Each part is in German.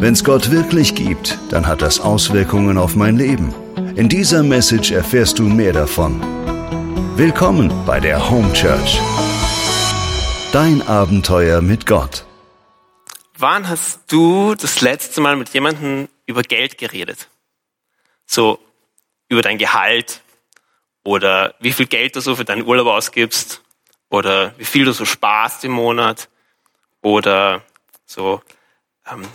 Wenn es Gott wirklich gibt, dann hat das Auswirkungen auf mein Leben. In dieser Message erfährst du mehr davon. Willkommen bei der Home Church. Dein Abenteuer mit Gott. Wann hast du das letzte Mal mit jemandem über Geld geredet? So über dein Gehalt oder wie viel Geld du so für deinen Urlaub ausgibst oder wie viel du so sparst im Monat oder so ähm,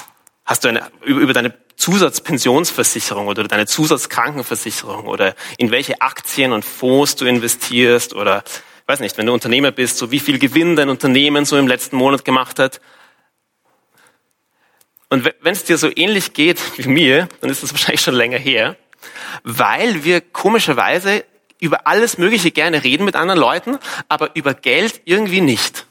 Hast du eine, über deine Zusatzpensionsversicherung oder deine Zusatzkrankenversicherung oder in welche Aktien und Fonds du investierst oder weiß nicht, wenn du Unternehmer bist, so wie viel Gewinn dein Unternehmen so im letzten Monat gemacht hat. Und wenn es dir so ähnlich geht wie mir, dann ist das wahrscheinlich schon länger her, weil wir komischerweise über alles Mögliche gerne reden mit anderen Leuten, aber über Geld irgendwie nicht.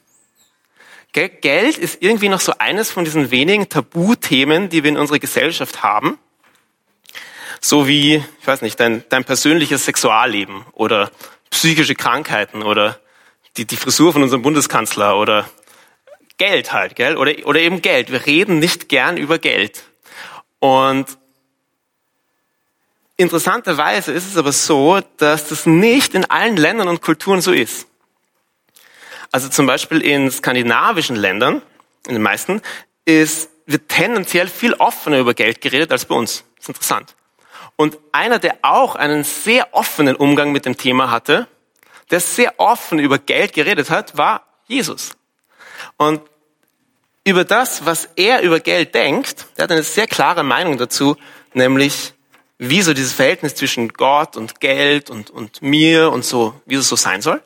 Geld ist irgendwie noch so eines von diesen wenigen Tabuthemen, die wir in unserer Gesellschaft haben. So wie, ich weiß nicht, dein, dein persönliches Sexualleben oder psychische Krankheiten oder die, die Frisur von unserem Bundeskanzler oder Geld halt, gell? Oder, oder eben Geld. Wir reden nicht gern über Geld. Und interessanterweise ist es aber so, dass das nicht in allen Ländern und Kulturen so ist. Also zum Beispiel in skandinavischen Ländern, in den meisten, ist, wird tendenziell viel offener über Geld geredet als bei uns. Das ist interessant. Und einer, der auch einen sehr offenen Umgang mit dem Thema hatte, der sehr offen über Geld geredet hat, war Jesus. Und über das, was er über Geld denkt, der hat eine sehr klare Meinung dazu, nämlich wie so dieses Verhältnis zwischen Gott und Geld und, und mir und so, wie es so sein soll.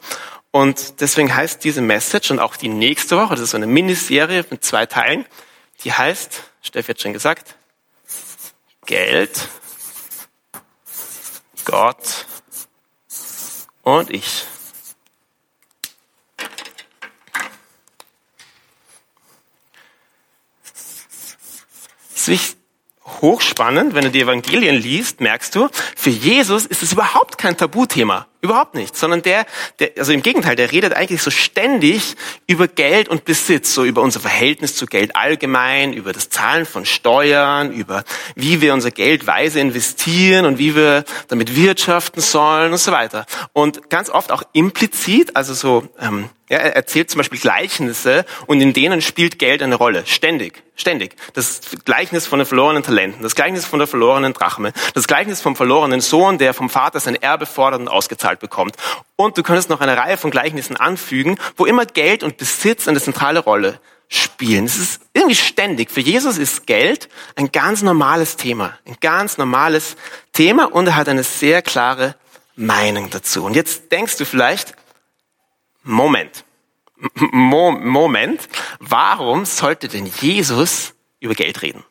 Und deswegen heißt diese Message und auch die nächste Woche, das ist so eine Miniserie mit zwei Teilen, die heißt, Steffi hat schon gesagt, Geld, Gott und ich. Es ist hochspannend, wenn du die Evangelien liest, merkst du, für Jesus ist es überhaupt kein Tabuthema. Überhaupt nicht. Sondern der, der, also im Gegenteil, der redet eigentlich so ständig über Geld und Besitz, so über unser Verhältnis zu Geld allgemein, über das Zahlen von Steuern, über wie wir unser Geld weise investieren und wie wir damit wirtschaften sollen und so weiter. Und ganz oft auch implizit, also so, ähm, er erzählt zum Beispiel Gleichnisse und in denen spielt Geld eine Rolle. Ständig. Ständig. Das Gleichnis von den verlorenen Talenten, das Gleichnis von der verlorenen Drachme, das Gleichnis vom verlorenen Sohn, der vom Vater sein Erbe fordert und ausgezahlt bekommt. Und du könntest noch eine Reihe von Gleichnissen anfügen, wo immer Geld und Besitz eine zentrale Rolle spielen. Es ist irgendwie ständig. Für Jesus ist Geld ein ganz normales Thema. Ein ganz normales Thema und er hat eine sehr klare Meinung dazu. Und jetzt denkst du vielleicht, Moment. Mo Moment. Warum sollte denn Jesus über Geld reden?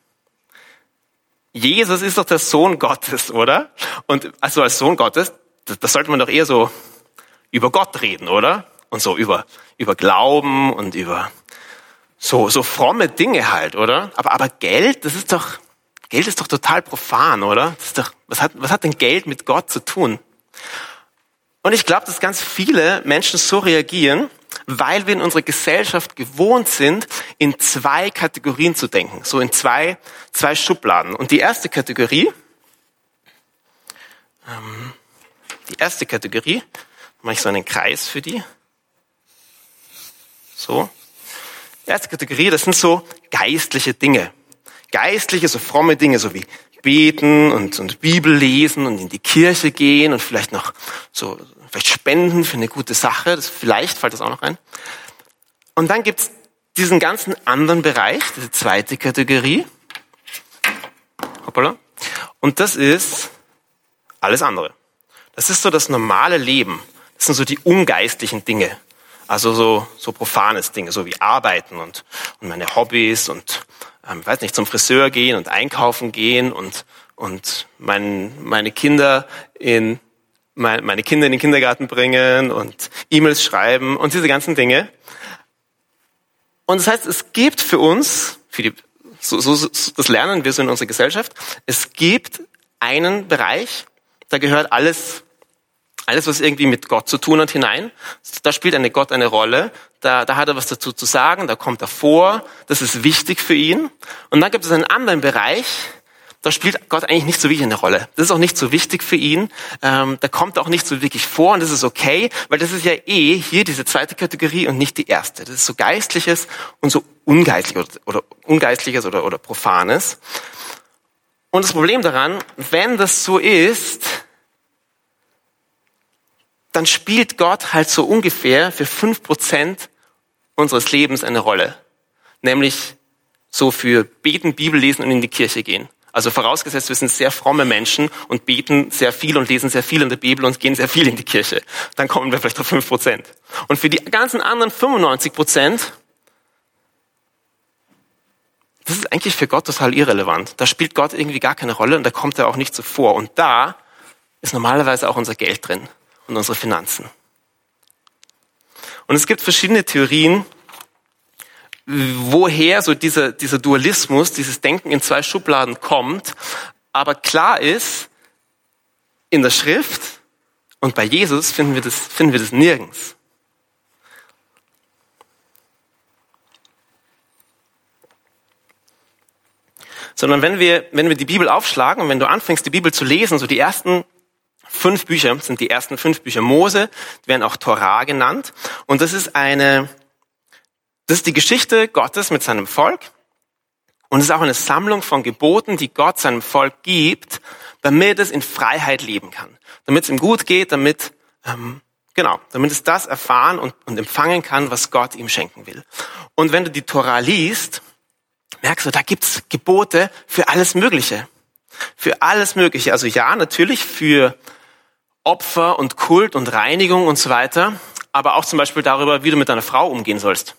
Jesus ist doch der Sohn Gottes, oder? Und also als Sohn Gottes, das sollte man doch eher so über Gott reden, oder? Und so über, über Glauben und über so, so fromme Dinge halt, oder? Aber, aber Geld, das ist doch, Geld ist doch total profan, oder? Das ist doch, was hat, was hat denn Geld mit Gott zu tun? Und ich glaube, dass ganz viele Menschen so reagieren, weil wir in unserer Gesellschaft gewohnt sind, in zwei Kategorien zu denken, so in zwei, zwei Schubladen. Und die erste Kategorie, ähm, die erste Kategorie, mache ich so einen Kreis für die. So. Die erste Kategorie, das sind so geistliche Dinge. Geistliche, so fromme Dinge, so wie beten und, und Bibel lesen und in die Kirche gehen und vielleicht noch so, vielleicht spenden für eine gute Sache. Das, vielleicht fällt das auch noch ein. Und dann gibt's diesen ganzen anderen Bereich, diese zweite Kategorie. Hoppala. Und das ist alles andere. Das ist so das normale Leben. Das sind so die ungeistlichen Dinge. Also so, so profanes Dinge, so wie Arbeiten und, und meine Hobbys und ähm, weiß nicht, zum Friseur gehen und einkaufen gehen und, und mein, meine Kinder in mein, meine Kinder in den Kindergarten bringen und E-Mails schreiben und diese ganzen Dinge. Und das heißt, es gibt für uns, für die, so, so, so, das lernen wir so in unserer Gesellschaft, es gibt einen Bereich, da gehört alles, alles, was irgendwie mit Gott zu tun hat, hinein. Da spielt eine Gott eine Rolle. Da, da hat er was dazu zu sagen, da kommt er vor. Das ist wichtig für ihn. Und dann gibt es einen anderen Bereich, da spielt Gott eigentlich nicht so wirklich eine Rolle. Das ist auch nicht so wichtig für ihn. Ähm, da kommt er auch nicht so wirklich vor und das ist okay, weil das ist ja eh hier diese zweite Kategorie und nicht die erste. Das ist so Geistliches und so Ungeistliches oder, oder Ungeistliches oder, oder Profanes. Und das Problem daran, wenn das so ist, dann spielt Gott halt so ungefähr für fünf Prozent unseres Lebens eine Rolle. Nämlich so für Beten, Bibel lesen und in die Kirche gehen. Also vorausgesetzt, wir sind sehr fromme Menschen und beten sehr viel und lesen sehr viel in der Bibel und gehen sehr viel in die Kirche. Dann kommen wir vielleicht auf fünf Prozent. Und für die ganzen anderen 95 Prozent, das ist eigentlich für Gott total irrelevant. Da spielt Gott irgendwie gar keine Rolle und da kommt er auch nicht so vor. Und da ist normalerweise auch unser Geld drin und unsere Finanzen. Und es gibt verschiedene Theorien, woher so dieser, dieser Dualismus, dieses Denken in zwei Schubladen kommt. Aber klar ist, in der Schrift und bei Jesus finden wir das, finden wir das nirgends. Sondern wenn wir, wenn wir die Bibel aufschlagen und wenn du anfängst, die Bibel zu lesen, so die ersten fünf Bücher sind die ersten fünf Bücher Mose, die werden auch Torah genannt. Und das ist eine, das ist die Geschichte Gottes mit seinem Volk. Und es ist auch eine Sammlung von Geboten, die Gott seinem Volk gibt, damit es in Freiheit leben kann. Damit es ihm gut geht, damit, ähm, genau, damit es das erfahren und, und empfangen kann, was Gott ihm schenken will. Und wenn du die Torah liest, merkst du, da gibt's Gebote für alles Mögliche. Für alles Mögliche. Also ja, natürlich für Opfer und Kult und Reinigung und so weiter, aber auch zum Beispiel darüber, wie du mit deiner Frau umgehen sollst.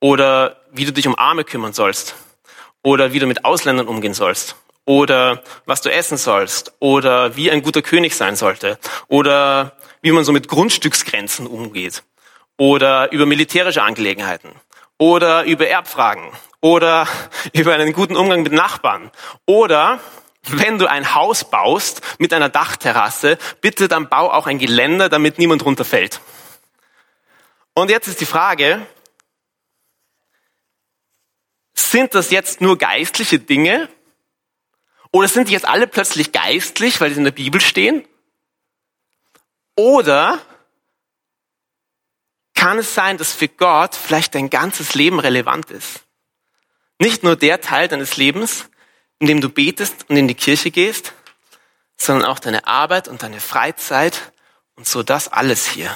Oder wie du dich um Arme kümmern sollst. Oder wie du mit Ausländern umgehen sollst. Oder was du essen sollst. Oder wie ein guter König sein sollte. Oder wie man so mit Grundstücksgrenzen umgeht. Oder über militärische Angelegenheiten. Oder über Erbfragen. Oder über einen guten Umgang mit Nachbarn. Oder wenn du ein Haus baust mit einer Dachterrasse, bitte dann bau auch ein Geländer, damit niemand runterfällt. Und jetzt ist die Frage, sind das jetzt nur geistliche Dinge? Oder sind die jetzt alle plötzlich geistlich, weil sie in der Bibel stehen? Oder kann es sein, dass für Gott vielleicht dein ganzes Leben relevant ist? Nicht nur der Teil deines Lebens, in dem du betest und in die Kirche gehst, sondern auch deine Arbeit und deine Freizeit und so das alles hier.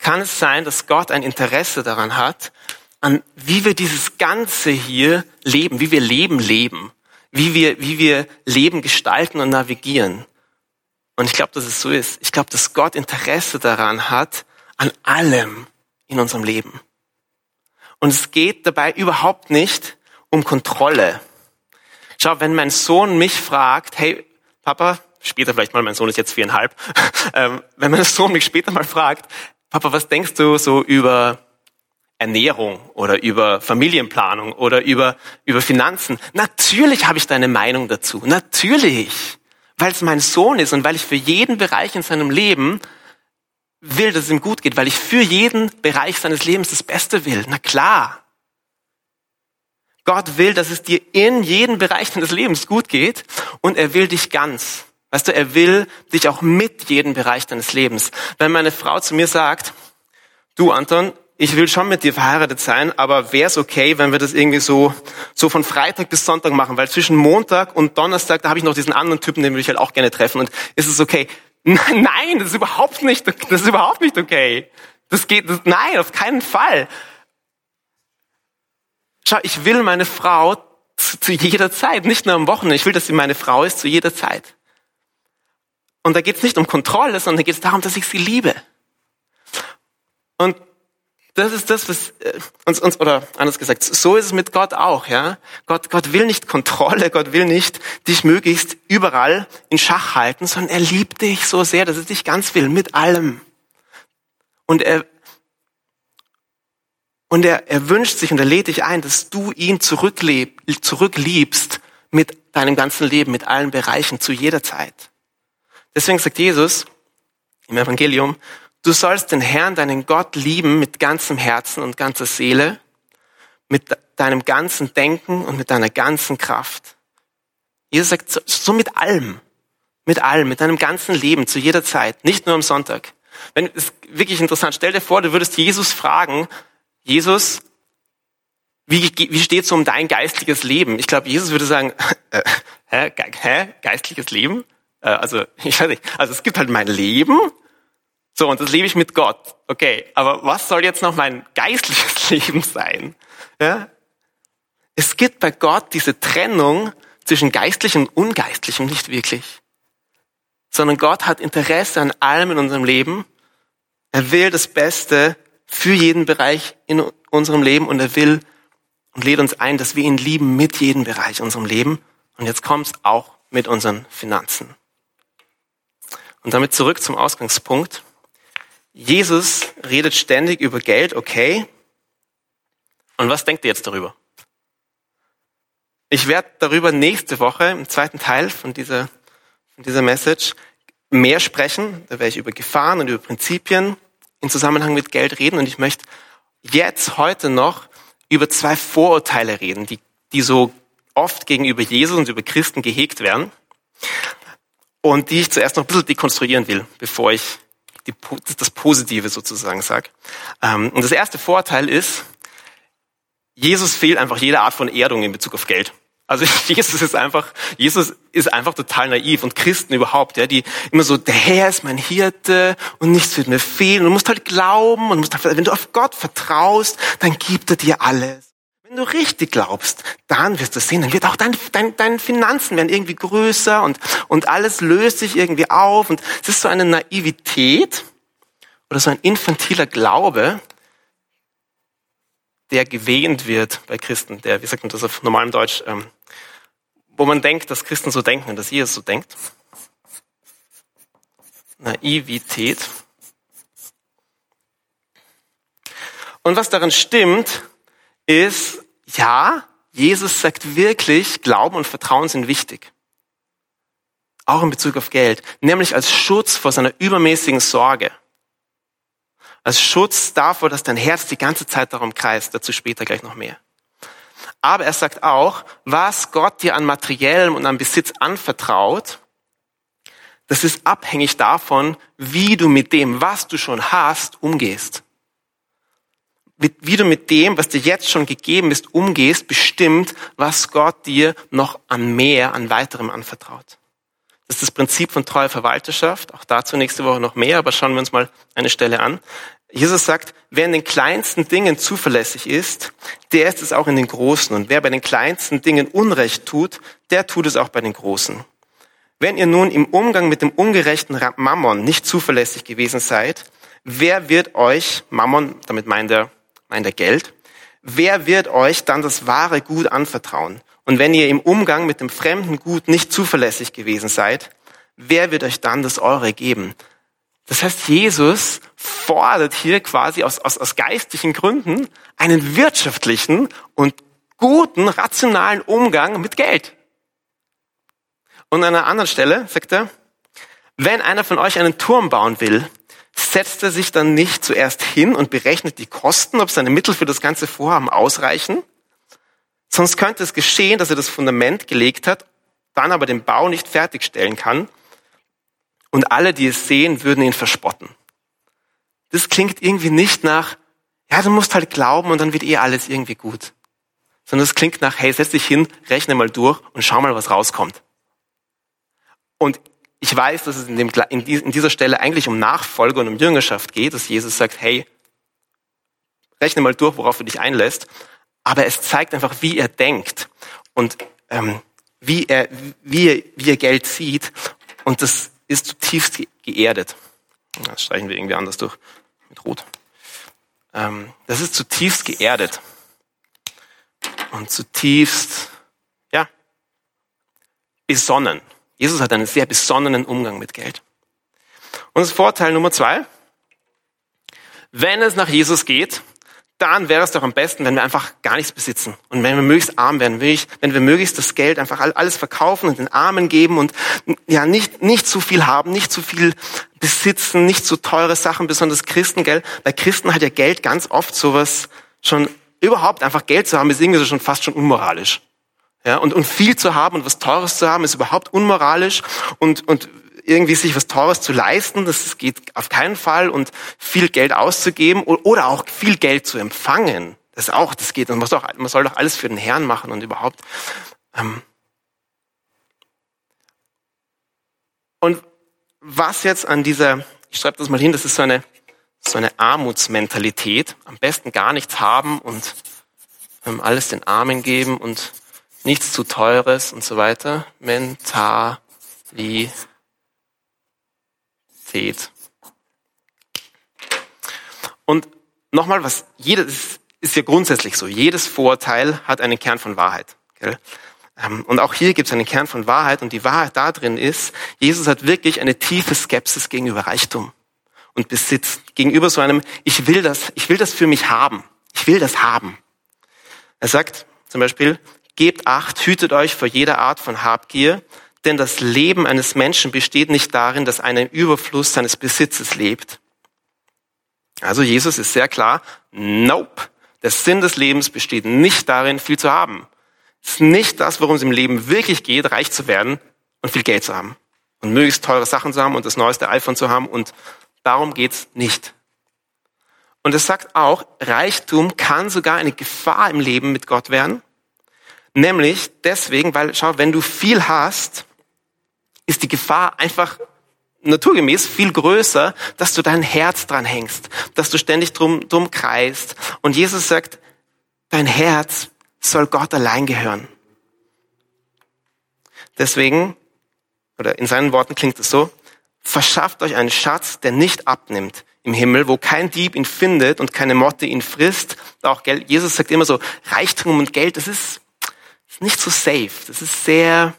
Kann es sein, dass Gott ein Interesse daran hat, an wie wir dieses Ganze hier leben, wie wir Leben leben, wie wir, wie wir Leben gestalten und navigieren? Und ich glaube, dass es so ist. Ich glaube, dass Gott Interesse daran hat, an allem in unserem Leben. Und es geht dabei überhaupt nicht um Kontrolle. Schau, wenn mein Sohn mich fragt, hey, Papa, später vielleicht mal, mein Sohn ist jetzt viereinhalb, ähm, wenn mein Sohn mich später mal fragt, Papa, was denkst du so über Ernährung oder über Familienplanung oder über, über Finanzen? Natürlich habe ich da eine Meinung dazu. Natürlich. Weil es mein Sohn ist und weil ich für jeden Bereich in seinem Leben will, dass es ihm gut geht, weil ich für jeden Bereich seines Lebens das Beste will. Na klar. Gott will, dass es dir in jedem Bereich deines Lebens gut geht und er will dich ganz. Weißt du, er will dich auch mit jedem Bereich deines Lebens. Wenn meine Frau zu mir sagt, du Anton, ich will schon mit dir verheiratet sein, aber wäre es okay, wenn wir das irgendwie so, so von Freitag bis Sonntag machen? Weil zwischen Montag und Donnerstag, da habe ich noch diesen anderen Typen, den würde ich halt auch gerne treffen. Und ist es okay? Nein, das ist überhaupt nicht, das ist überhaupt nicht okay. Das geht, das, nein, auf keinen Fall. Schau, ich will meine Frau zu, zu jeder Zeit, nicht nur am Wochenende. Ich will, dass sie meine Frau ist zu jeder Zeit. Und da geht es nicht um Kontrolle, sondern da geht es darum, dass ich sie liebe. Und das ist das, was äh, uns, uns oder anders gesagt, so ist es mit Gott auch, ja. Gott, Gott will nicht Kontrolle, Gott will nicht dich möglichst überall in Schach halten, sondern er liebt dich so sehr, dass er dich ganz will, mit allem. Und er, und er, er wünscht sich und er lädt dich ein, dass du ihn zurückliebst mit deinem ganzen Leben, mit allen Bereichen, zu jeder Zeit. Deswegen sagt Jesus im Evangelium, du sollst den Herrn, deinen Gott lieben mit ganzem Herzen und ganzer Seele, mit deinem ganzen Denken und mit deiner ganzen Kraft. Jesus sagt, so, so mit allem, mit allem, mit deinem ganzen Leben, zu jeder Zeit, nicht nur am Sonntag. Wenn, ist wirklich interessant, stell dir vor, du würdest Jesus fragen, Jesus, wie, wie steht es um dein geistliches Leben? Ich glaube, Jesus würde sagen, äh, hä, hä, geistliches Leben? Äh, also, ich weiß nicht, also es gibt halt mein Leben, so, und das lebe ich mit Gott. Okay, aber was soll jetzt noch mein geistliches Leben sein? Ja? Es gibt bei Gott diese Trennung zwischen geistlichem und ungeistlichem nicht wirklich. Sondern Gott hat Interesse an allem in unserem Leben. Er will das Beste für jeden Bereich in unserem Leben und er will und lädt uns ein, dass wir ihn lieben mit jedem Bereich in unserem Leben. Und jetzt kommt es auch mit unseren Finanzen. Und damit zurück zum Ausgangspunkt. Jesus redet ständig über Geld, okay. Und was denkt ihr jetzt darüber? Ich werde darüber nächste Woche im zweiten Teil von dieser, von dieser Message mehr sprechen. Da werde ich über Gefahren und über Prinzipien in Zusammenhang mit Geld reden. Und ich möchte jetzt heute noch über zwei Vorurteile reden, die, die so oft gegenüber Jesus und über Christen gehegt werden und die ich zuerst noch ein bisschen dekonstruieren will, bevor ich die, das Positive sozusagen sage. Ähm, und das erste Vorteil ist, Jesus fehlt einfach jede Art von Erdung in Bezug auf Geld. Also Jesus ist einfach, Jesus ist einfach total naiv und Christen überhaupt, ja, die immer so, der Herr ist mein Hirte und nichts wird mir fehlen. Und du musst halt glauben und musst halt, wenn du auf Gott vertraust, dann gibt er dir alles. Wenn du richtig glaubst, dann wirst du sehen, dann wird auch dein, dein, deine Finanzen werden irgendwie größer und, und alles löst sich irgendwie auf. Und es ist so eine Naivität oder so ein infantiler Glaube, der gewähnt wird bei Christen, der, wie sagt man das auf normalem Deutsch, ähm, wo man denkt, dass Christen so denken, dass Jesus so denkt. Naivität. Und was daran stimmt, ist, ja, Jesus sagt wirklich, Glauben und Vertrauen sind wichtig. Auch in Bezug auf Geld. Nämlich als Schutz vor seiner übermäßigen Sorge. Als Schutz davor, dass dein Herz die ganze Zeit darum kreist. Dazu später gleich noch mehr. Aber er sagt auch, was Gott dir an materiellem und an Besitz anvertraut, das ist abhängig davon, wie du mit dem, was du schon hast, umgehst. Wie du mit dem, was dir jetzt schon gegeben ist, umgehst, bestimmt, was Gott dir noch an mehr, an weiterem anvertraut. Das ist das Prinzip von treuer Verwalterschaft. Auch dazu nächste Woche noch mehr, aber schauen wir uns mal eine Stelle an. Jesus sagt, wer in den kleinsten Dingen zuverlässig ist, der ist es auch in den großen. Und wer bei den kleinsten Dingen Unrecht tut, der tut es auch bei den großen. Wenn ihr nun im Umgang mit dem ungerechten Mammon nicht zuverlässig gewesen seid, wer wird euch, Mammon, damit meint er, meint er Geld, wer wird euch dann das wahre Gut anvertrauen? Und wenn ihr im Umgang mit dem fremden Gut nicht zuverlässig gewesen seid, wer wird euch dann das eure geben? Das heißt, Jesus fordert hier quasi aus, aus, aus geistlichen Gründen einen wirtschaftlichen und guten, rationalen Umgang mit Geld. Und an einer anderen Stelle sagt er, wenn einer von euch einen Turm bauen will, setzt er sich dann nicht zuerst hin und berechnet die Kosten, ob seine Mittel für das ganze Vorhaben ausreichen? Sonst könnte es geschehen, dass er das Fundament gelegt hat, dann aber den Bau nicht fertigstellen kann und alle, die es sehen, würden ihn verspotten. Das klingt irgendwie nicht nach, ja, du musst halt glauben und dann wird eh alles irgendwie gut. Sondern es klingt nach, hey, setz dich hin, rechne mal durch und schau mal, was rauskommt. Und ich weiß, dass es in, dem, in dieser Stelle eigentlich um Nachfolge und um Jüngerschaft geht, dass Jesus sagt, hey, rechne mal durch, worauf du dich einlässt. Aber es zeigt einfach, wie er denkt und ähm, wie, er, wie, er, wie er Geld sieht. Und das ist zutiefst geerdet. Das streichen wir irgendwie anders durch mit Rot. Ähm, das ist zutiefst geerdet und zutiefst, ja, besonnen. Jesus hat einen sehr besonnenen Umgang mit Geld. Und das Vorteil Nummer zwei, wenn es nach Jesus geht, dann wäre es doch am besten, wenn wir einfach gar nichts besitzen und wenn wir möglichst arm werden, wenn wir möglichst das Geld einfach alles verkaufen und den Armen geben und ja nicht nicht zu viel haben, nicht zu viel besitzen, nicht zu teure Sachen, besonders Christengeld. Bei Christen hat ja Geld ganz oft sowas schon überhaupt einfach Geld zu haben, ist irgendwie so schon fast schon unmoralisch. Ja, und, und viel zu haben und was Teures zu haben, ist überhaupt unmoralisch und, und irgendwie sich was Teures zu leisten, das geht auf keinen Fall und viel Geld auszugeben oder auch viel Geld zu empfangen, das auch, das geht. Und man soll, doch, man soll doch alles für den Herrn machen und überhaupt. Ähm und was jetzt an dieser, ich schreibe das mal hin, das ist so eine, so eine Armutsmentalität, am besten gar nichts haben und ähm, alles den Armen geben und nichts zu teures und so weiter. Mentalität. Sät. Und nochmal, was jedes ist ja grundsätzlich so. Jedes Vorurteil hat einen Kern von Wahrheit. Gell? Ähm, und auch hier gibt es einen Kern von Wahrheit und die Wahrheit da drin ist, Jesus hat wirklich eine tiefe Skepsis gegenüber Reichtum und Besitz, gegenüber so einem, ich will das, ich will das für mich haben. Ich will das haben. Er sagt zum Beispiel, gebt acht, hütet euch vor jeder Art von Habgier, denn das Leben eines Menschen besteht nicht darin, dass einer im Überfluss seines Besitzes lebt. Also Jesus ist sehr klar, nope, der Sinn des Lebens besteht nicht darin, viel zu haben. Es ist nicht das, worum es im Leben wirklich geht, reich zu werden und viel Geld zu haben. Und möglichst teure Sachen zu haben und das neueste iPhone zu haben. Und darum geht's nicht. Und es sagt auch, Reichtum kann sogar eine Gefahr im Leben mit Gott werden. Nämlich deswegen, weil, schau, wenn du viel hast, ist die Gefahr einfach naturgemäß viel größer, dass du dein Herz dran hängst, dass du ständig drum, drum kreist. Und Jesus sagt, dein Herz soll Gott allein gehören. Deswegen, oder in seinen Worten klingt es so, verschafft euch einen Schatz, der nicht abnimmt im Himmel, wo kein Dieb ihn findet und keine Motte ihn frisst. Auch Geld, Jesus sagt immer so, Reichtum und Geld, das ist, das ist nicht so safe, das ist sehr,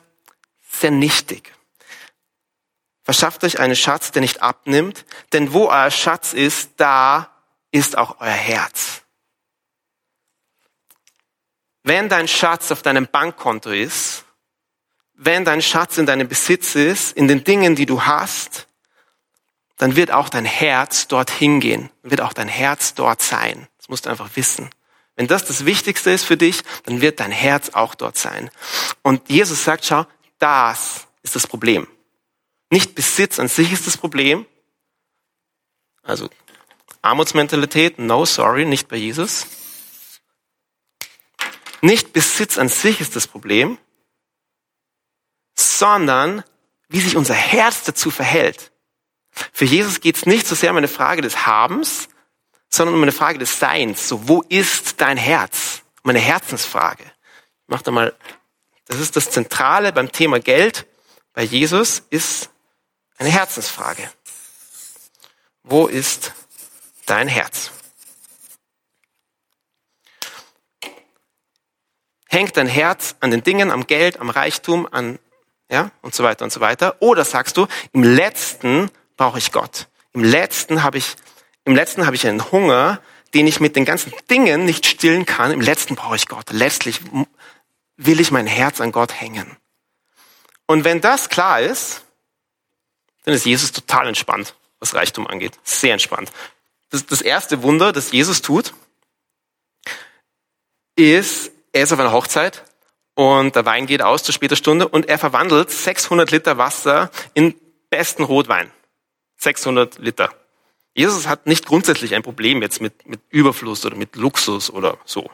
sehr nichtig. Verschafft euch einen Schatz, der nicht abnimmt, denn wo euer Schatz ist, da ist auch euer Herz. Wenn dein Schatz auf deinem Bankkonto ist, wenn dein Schatz in deinem Besitz ist, in den Dingen, die du hast, dann wird auch dein Herz dort hingehen, wird auch dein Herz dort sein. Das musst du einfach wissen. Wenn das das Wichtigste ist für dich, dann wird dein Herz auch dort sein. Und Jesus sagt, schau, das ist das Problem. Nicht Besitz an sich ist das Problem. Also Armutsmentalität, no sorry, nicht bei Jesus. Nicht Besitz an sich ist das Problem, sondern wie sich unser Herz dazu verhält. Für Jesus geht es nicht so sehr um eine Frage des Habens, sondern um eine Frage des Seins. So, wo ist dein Herz? Um eine Herzensfrage. Ich mach da mal, das ist das Zentrale beim Thema Geld. Bei Jesus ist eine Herzensfrage. Wo ist dein Herz? Hängt dein Herz an den Dingen, am Geld, am Reichtum, an, ja, und so weiter und so weiter? Oder sagst du, im letzten brauche ich Gott. Im letzten habe ich, im letzten habe ich einen Hunger, den ich mit den ganzen Dingen nicht stillen kann. Im letzten brauche ich Gott. Letztlich will ich mein Herz an Gott hängen. Und wenn das klar ist, dann ist Jesus total entspannt, was Reichtum angeht. Sehr entspannt. Das, das erste Wunder, das Jesus tut, ist, er ist auf einer Hochzeit und der Wein geht aus zu später Stunde und er verwandelt 600 Liter Wasser in besten Rotwein. 600 Liter. Jesus hat nicht grundsätzlich ein Problem jetzt mit, mit Überfluss oder mit Luxus oder so.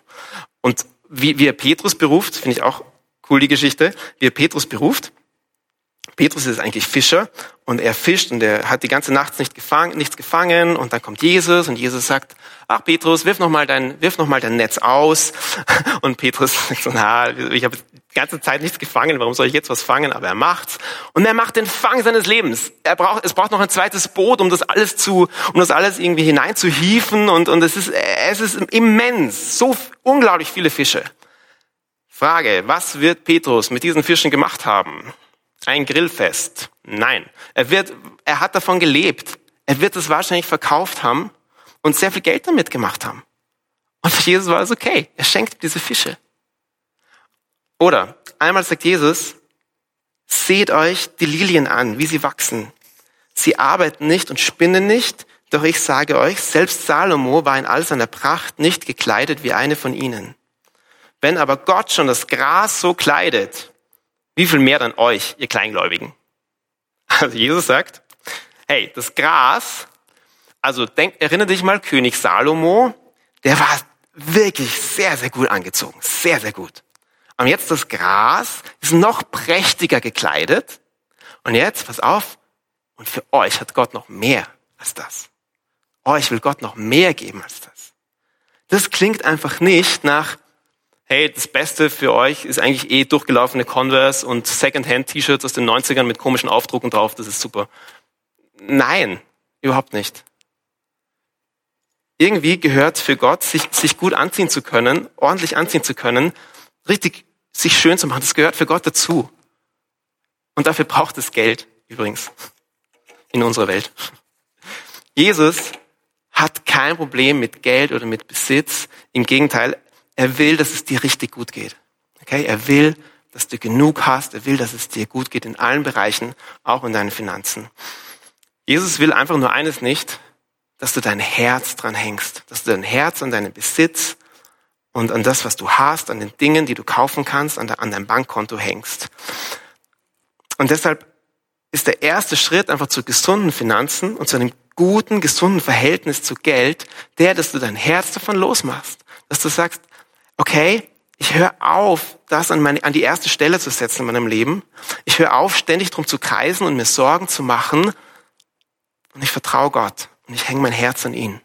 Und wie, wie er Petrus beruft, finde ich auch cool die Geschichte, wie er Petrus beruft, Petrus ist eigentlich Fischer und er fischt und er hat die ganze Nacht nicht gefangen, nichts gefangen und dann kommt Jesus und Jesus sagt, ach Petrus, wirf noch mal dein, wirf noch mal dein Netz aus und Petrus sagt so, na, ich habe die ganze Zeit nichts gefangen, warum soll ich jetzt was fangen? Aber er macht's und er macht den Fang seines Lebens. Er braucht, es braucht noch ein zweites Boot, um das alles zu, um das alles irgendwie hineinzuhieven und und es ist, es ist immens, so unglaublich viele Fische. Frage, was wird Petrus mit diesen Fischen gemacht haben? Ein Grillfest. Nein. Er wird, er hat davon gelebt. Er wird es wahrscheinlich verkauft haben und sehr viel Geld damit gemacht haben. Und für Jesus war es okay. Er schenkt diese Fische. Oder einmal sagt Jesus, seht euch die Lilien an, wie sie wachsen. Sie arbeiten nicht und spinnen nicht, doch ich sage euch, selbst Salomo war in all seiner Pracht nicht gekleidet wie eine von ihnen. Wenn aber Gott schon das Gras so kleidet, wie viel mehr dann euch, ihr Kleingläubigen? Also Jesus sagt, hey, das Gras, also denk, erinnere dich mal, König Salomo, der war wirklich sehr, sehr gut angezogen. Sehr, sehr gut. Und jetzt das Gras ist noch prächtiger gekleidet. Und jetzt, pass auf, und für euch hat Gott noch mehr als das. Euch will Gott noch mehr geben als das. Das klingt einfach nicht nach, hey, das Beste für euch ist eigentlich eh durchgelaufene Converse und Secondhand-T-Shirts aus den 90ern mit komischen Aufdrucken drauf, das ist super. Nein, überhaupt nicht. Irgendwie gehört für Gott, sich, sich gut anziehen zu können, ordentlich anziehen zu können, richtig sich schön zu machen, das gehört für Gott dazu. Und dafür braucht es Geld, übrigens, in unserer Welt. Jesus hat kein Problem mit Geld oder mit Besitz. Im Gegenteil, er will, dass es dir richtig gut geht. Okay? Er will, dass du genug hast. Er will, dass es dir gut geht in allen Bereichen, auch in deinen Finanzen. Jesus will einfach nur eines nicht, dass du dein Herz dran hängst, dass du dein Herz an deinen Besitz und an das, was du hast, an den Dingen, die du kaufen kannst, an, dein Bankkonto hängst. Und deshalb ist der erste Schritt einfach zu gesunden Finanzen und zu einem guten, gesunden Verhältnis zu Geld, der, dass du dein Herz davon losmachst. Dass du sagst, okay, ich höre auf, das an, meine, an die erste Stelle zu setzen in meinem Leben. Ich höre auf, ständig drum zu kreisen und mir Sorgen zu machen. Und ich vertraue Gott und ich hänge mein Herz an ihn.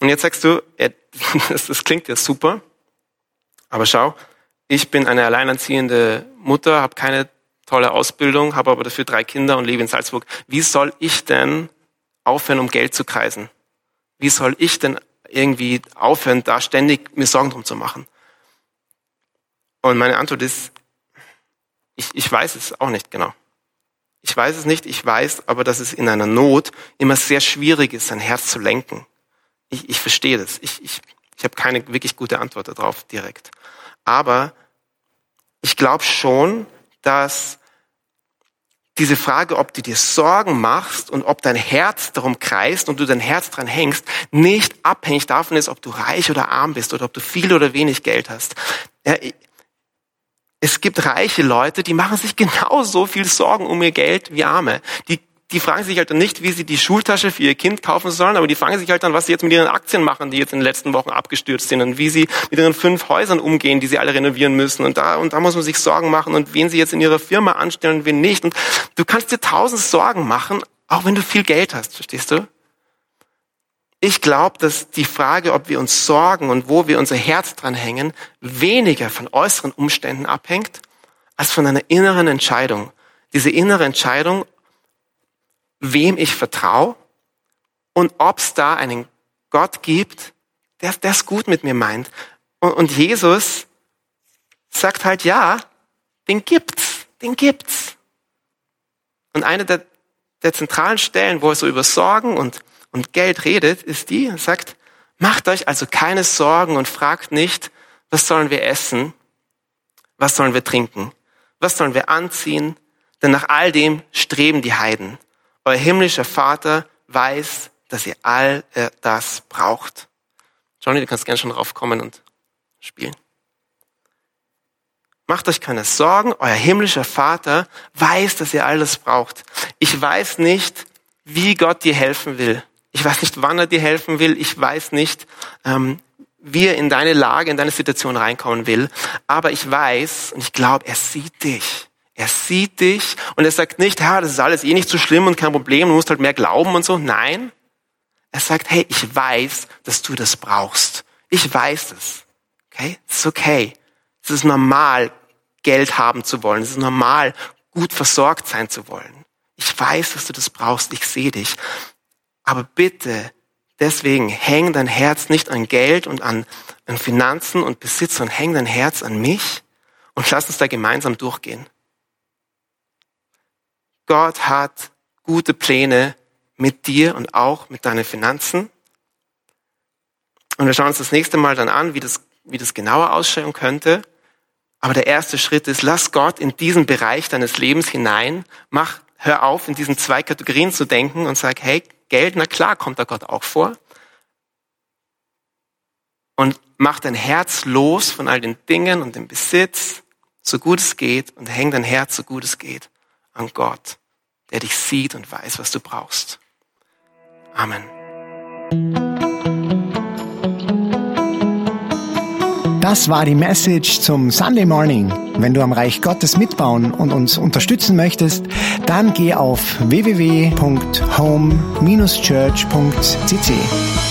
Und jetzt sagst du, das, das klingt ja super, aber schau, ich bin eine alleinerziehende Mutter, habe keine tolle Ausbildung, habe aber dafür drei Kinder und lebe in Salzburg. Wie soll ich denn aufhören, um Geld zu kreisen? Wie soll ich denn irgendwie aufhören, da ständig mir Sorgen drum zu machen? Und meine Antwort ist, ich, ich weiß es auch nicht genau. Ich weiß es nicht, ich weiß aber, dass es in einer Not immer sehr schwierig ist, sein Herz zu lenken. Ich, ich verstehe das. Ich, ich, ich habe keine wirklich gute Antwort darauf direkt. Aber ich glaube schon, dass diese Frage, ob du dir Sorgen machst und ob dein Herz darum kreist und du dein Herz dran hängst, nicht abhängig davon ist, ob du reich oder arm bist oder ob du viel oder wenig Geld hast. Ja, es gibt reiche Leute, die machen sich genauso viel Sorgen um ihr Geld wie Arme. Die, die fragen sich halt dann nicht, wie sie die Schultasche für ihr Kind kaufen sollen, aber die fragen sich halt dann, was sie jetzt mit ihren Aktien machen, die jetzt in den letzten Wochen abgestürzt sind und wie sie mit ihren fünf Häusern umgehen, die sie alle renovieren müssen. Und da, und da muss man sich Sorgen machen und wen sie jetzt in ihrer Firma anstellen und wen nicht. Und du kannst dir tausend Sorgen machen, auch wenn du viel Geld hast, verstehst du? Ich glaube, dass die Frage, ob wir uns sorgen und wo wir unser Herz dran hängen, weniger von äußeren Umständen abhängt, als von einer inneren Entscheidung. Diese innere Entscheidung, wem ich vertraue und ob es da einen Gott gibt, der es gut mit mir meint. Und, und Jesus sagt halt, ja, den gibt's, den gibt's. Und eine der, der zentralen Stellen, wo er so über Sorgen und und Geld redet, ist die, sagt, macht euch also keine Sorgen und fragt nicht, was sollen wir essen, was sollen wir trinken, was sollen wir anziehen, denn nach all dem streben die Heiden. Euer himmlischer Vater weiß, dass ihr all äh, das braucht. Johnny, du kannst gerne schon drauf kommen und spielen. Macht euch keine Sorgen, euer himmlischer Vater weiß, dass ihr all das braucht. Ich weiß nicht, wie Gott dir helfen will. Ich weiß nicht, wann er dir helfen will. Ich weiß nicht, ähm, wie er in deine Lage, in deine Situation reinkommen will. Aber ich weiß und ich glaube, er sieht dich. Er sieht dich und er sagt nicht, ja, das ist alles eh nicht so schlimm und kein Problem, du musst halt mehr glauben und so. Nein. Er sagt, hey, ich weiß, dass du das brauchst. Ich weiß es. Okay? Es ist okay. Es ist normal, Geld haben zu wollen. Es ist normal, gut versorgt sein zu wollen. Ich weiß, dass du das brauchst. Ich sehe dich. Aber bitte, deswegen häng dein Herz nicht an Geld und an, an Finanzen und Besitz, sondern häng dein Herz an mich und lass uns da gemeinsam durchgehen. Gott hat gute Pläne mit dir und auch mit deinen Finanzen. Und wir schauen uns das nächste Mal dann an, wie das, wie das genauer ausschauen könnte. Aber der erste Schritt ist, lass Gott in diesen Bereich deines Lebens hinein. Mach, hör auf, in diesen zwei Kategorien zu denken und sag, hey, Geld, na klar, kommt da Gott auch vor. Und mach dein Herz los von all den Dingen und dem Besitz, so gut es geht, und häng dein Herz, so gut es geht, an Gott, der dich sieht und weiß, was du brauchst. Amen. Das war die Message zum Sunday Morning. Wenn du am Reich Gottes mitbauen und uns unterstützen möchtest, dann geh auf www.home-church.cc.